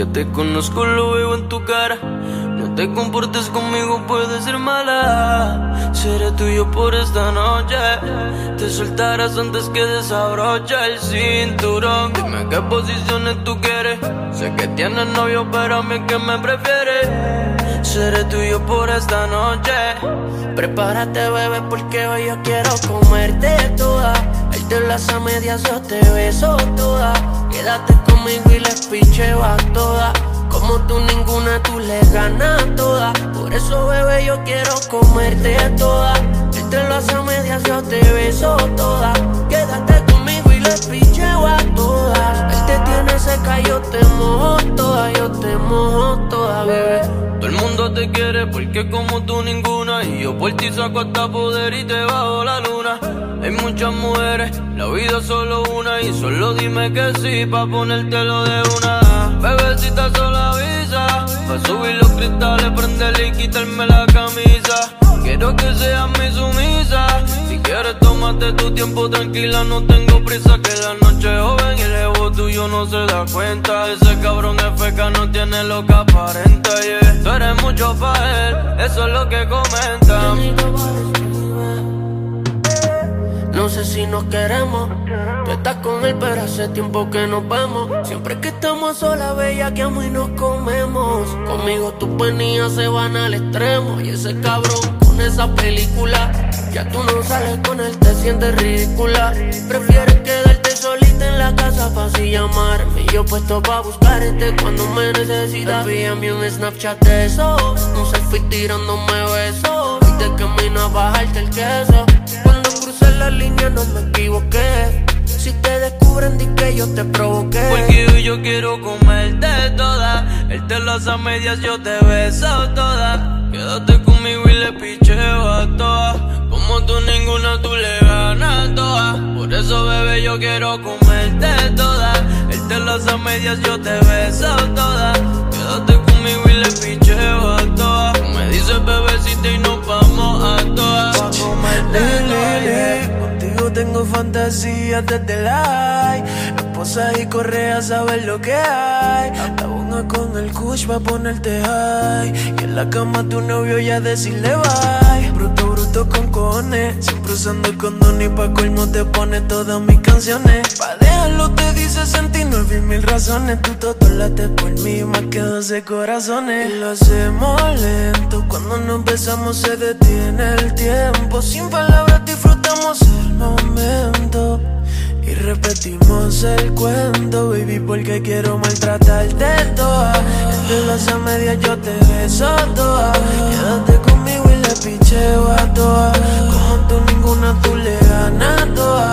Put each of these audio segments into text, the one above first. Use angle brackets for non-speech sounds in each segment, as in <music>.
Ya te conozco, lo veo en tu cara. No te comportes conmigo, puedes ser mala. Seré tuyo por esta noche. Te soltarás antes que desabrocha el cinturón. Dime qué posiciones tú quieres. Sé que tienes novio, pero a mí que me prefieres. Seré tuyo por esta noche. Prepárate, bebé, porque hoy yo quiero comerte toda. Él te las a medias, yo te beso toda. Quédate conmigo y les picheo a todas. Como tú ninguna, tú le ganas toda. Por eso, bebé, yo quiero comerte toda. Él te hace a medias, yo te beso toda. Quédate conmigo y les picheo seca, yo te mojo toda, yo te mojo toda, bebé. Todo el mundo te quiere porque como tú ninguna. Y yo por ti saco hasta poder y te bajo la luna. Hay muchas mujeres, la vida es solo una. Y solo dime que sí, pa' ponértelo de una. Bebecita sola avisa. Pa' subir los cristales, prenderle y quitarme la camisa. Quiero que seas mi sumisa. Si quieres, tómate tu tiempo tranquila. No tengo prisa, que la noche es no se da cuenta. Ese cabrón es feca, no tiene lo que aparenta. Tú eres mucho pa' él, eso es lo que comentan. No sé si nos queremos. Tú estás con él, pero hace tiempo que nos vemos. Siempre que estamos solas, bella, que amo y nos comemos. Conmigo tus penías se van al extremo. Y ese cabrón con esa película. Ya tú no sales con él, te sientes ridícula. Prefieres quedarte solita en la casa para así llamarme. Yo puesto pa' buscarte cuando me necesitas. Envíame un Snapchat de eso. Un selfie tirándome besos. Y de camino a bajarte el queso. Cuando crucé la línea no me equivoqué. Si te descubren, di que yo te provoqué. Porque hoy yo quiero comerte toda. Él te las a medias, yo te beso toda. Quédate conmigo y le picheo a todas. Como tú ninguna, tú le ganas todas. Por eso, bebé, yo quiero comerte toda. Él te las a medias, yo te beso toda. Quédate conmigo y le picheo a todas. Me dices bebecita y nos vamos a todas. Pa' comerte Contigo tengo fantasías desde la high. Esposa y correa, sabes lo que hay. La ponga con el kush pa' ponerte high. Y en la cama tu novio ya decirle bye. Bruto con cojones. Siempre usando condón y pa' colmo te pone todas mis canciones. Pa' dejarlo te dice 69 mil razones. Tú todo late por mí más que 12 corazones. Y lo hacemos lento. Cuando nos besamos se detiene el tiempo. Sin palabras disfrutamos el momento. Y repetimos el cuento, baby, porque quiero maltratarte toda. Entre las a medias yo te beso toda. Quédate conmigo y le picheo a todas. Como tú ninguna, tú le ganas toda.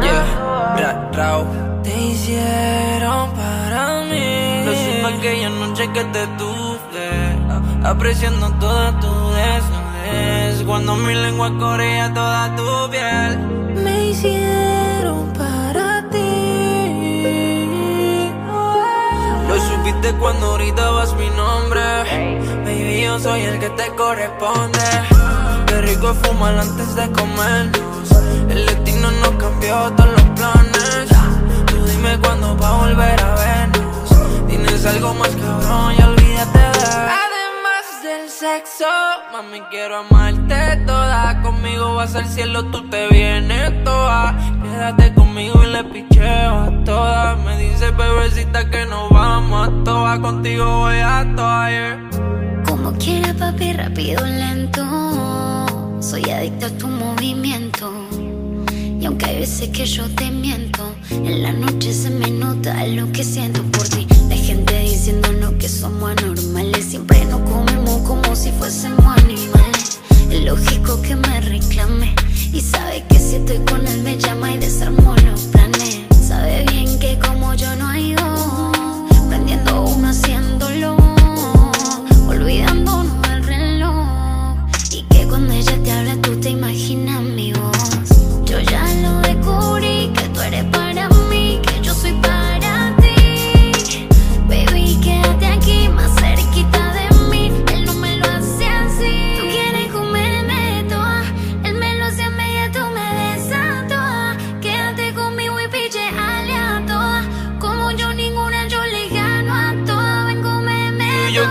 Yeah, ra, rao. Te hicieron para mí. Lo supe aquella noche que te tuve, apreciando toda tu desnudez. Cuando mi lengua corría toda tu piel. Me hicieron para ti. Lo supiste cuando gritabas mi nombre. Yo soy el que te corresponde. Qué rico fumar antes de comernos. El destino nos cambió todos los planes. Tú dime cuándo va a volver a vernos. Tienes algo más cabrón y olvídate de. Además del sexo, mami, quiero amarte toda. Conmigo vas al cielo, tú te vienes toda. Quédate conmigo y le picheo a todas. Me dice bebecita que nos vamos a todas. Contigo voy a todas, yeah. Como quiera, papi, rápido, lento. Soy adicta a tu movimiento. Y aunque hay veces que yo te miento, en la noche se me nota lo que siento por ti. La gente diciéndonos que somos anormales. Siempre nos comemos como si fuésemos animales. Es lógico que me reclame. Y sabe que si estoy con él me llama y desarmo los planes. Sabe bien que como yo no hay dos.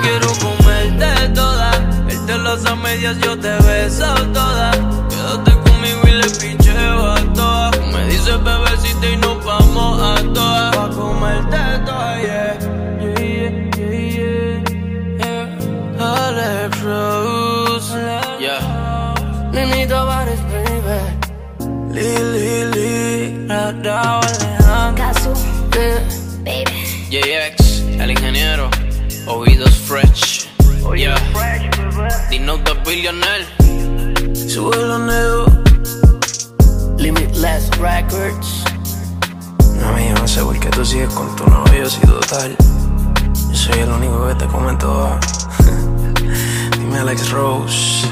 quiero comerte toda. Él te las a medias, yo te beso toda. Quédate conmigo y le picheo a toa. Me dice bebecita y nos vamos a toa. Pa' comerte toda, yeah. yeah, yeah, yeah, yeah. Yeah. Lili, li, billionaire. Sube los negros. Limitless Records. No, yo no sé por qué tú sigues con tu novio si total. Yo soy el único que te come toda. <laughs> Dime Alex Rose.